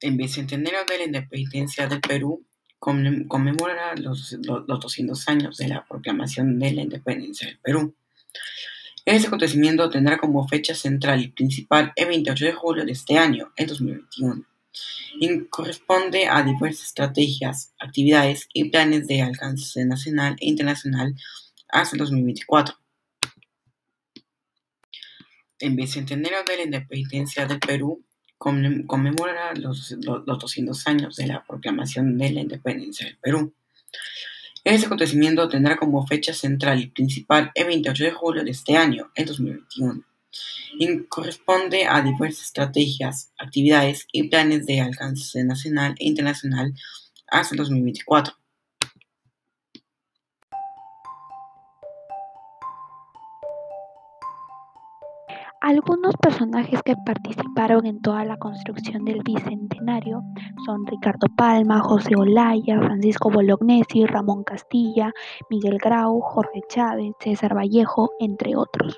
El Bicentenario de la Independencia del Perú conmemora los, los, 200 años de la proclamación de la independencia del Perú. Este acontecimiento tendrá como fecha central y principal el 28 de julio de este año, el 2021, y corresponde a diversas estrategias, actividades y planes de alcance nacional e internacional hasta el 2024. El Bicentenario de la Independencia del Perú conmemora los, los, 200 años de la proclamación de la independencia del Perú. Este acontecimiento tendrá como fecha central y principal el 28 de julio de este año, el 2021, y corresponde a diversas estrategias, actividades y planes de alcance nacional e internacional hasta el 2024. Algunos personajes que participaron en toda la construcción del Bicentenario son Ricardo Palma, José Olaya, Francisco Bolognesi, Ramón Castilla, Miguel Grau, Jorge Chávez, César Vallejo, entre otros.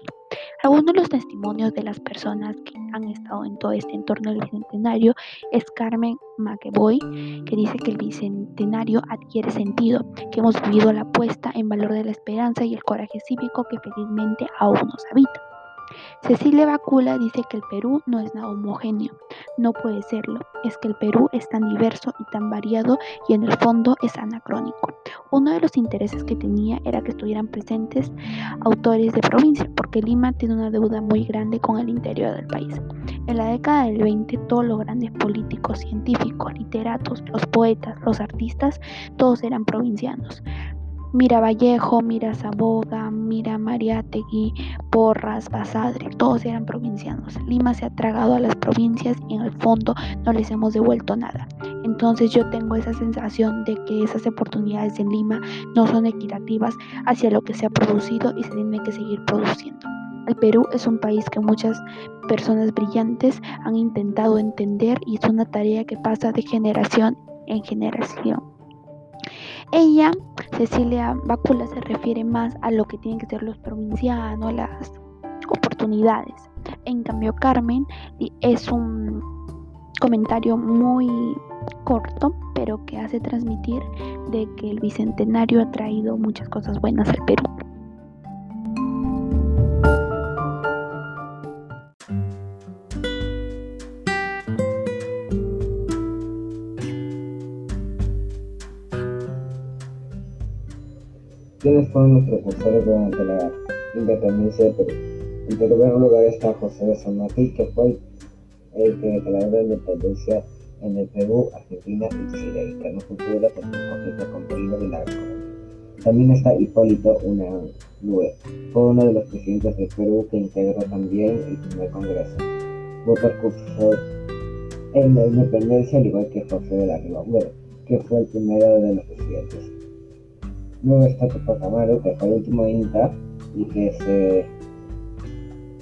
Algunos de los testimonios de las personas que han estado en todo este entorno del Bicentenario es Carmen McEvoy, que dice que el Bicentenario adquiere sentido, que hemos vivido la puesta en valor de la esperanza y el coraje cívico que felizmente aún nos habita. Cecilia Bacula dice que el Perú no es nada homogéneo, no puede serlo, es que el Perú es tan diverso y tan variado y en el fondo es anacrónico. Uno de los intereses que tenía era que estuvieran presentes autores de provincia, porque Lima tiene una deuda muy grande con el interior del país. En la década del 20, todos los grandes políticos, científicos, literatos, los poetas, los artistas, todos eran provincianos. Mira Vallejo, Mira Saboga, Mira Mariátegui, Porras, Basadre, todos eran provincianos. Lima se ha tragado a las provincias y en el fondo no les hemos devuelto nada. Entonces yo tengo esa sensación de que esas oportunidades en Lima no son equitativas hacia lo que se ha producido y se tiene que seguir produciendo. El Perú es un país que muchas personas brillantes han intentado entender y es una tarea que pasa de generación en generación. Ella, Cecilia Bácula, se refiere más a lo que tienen que ser los provincianos, las oportunidades. En cambio, Carmen es un comentario muy corto, pero que hace transmitir de que el bicentenario ha traído muchas cosas buenas al Perú. ¿Quiénes fueron los precursores durante la independencia de Perú? En primer lugar está José de San Martín, que fue el que declaró la independencia en el Perú, Argentina y Chile, y que no futura por un conflicto con Perú y la También está Hipólito Unanue, fue uno de los presidentes del Perú que integró también el primer congreso. Fue precursor en la independencia, al igual que José de la Riva, que fue el primero de los presidentes. Luego está Tupac Amaru, que fue el último Inca y que se,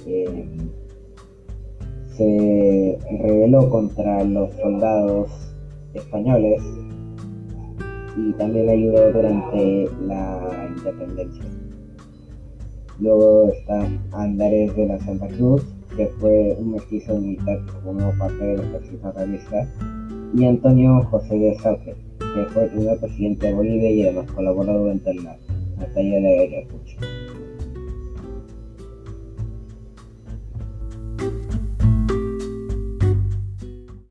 eh, se rebeló contra los soldados españoles y también ayudó durante la independencia. Luego está Andrés de la Santa Cruz, que fue un mestizo militar que formó parte del ejército realista, y Antonio José de Sánchez que fue el primer presidente de Bolivia y además colaboró durante la batalla de Ayacucho.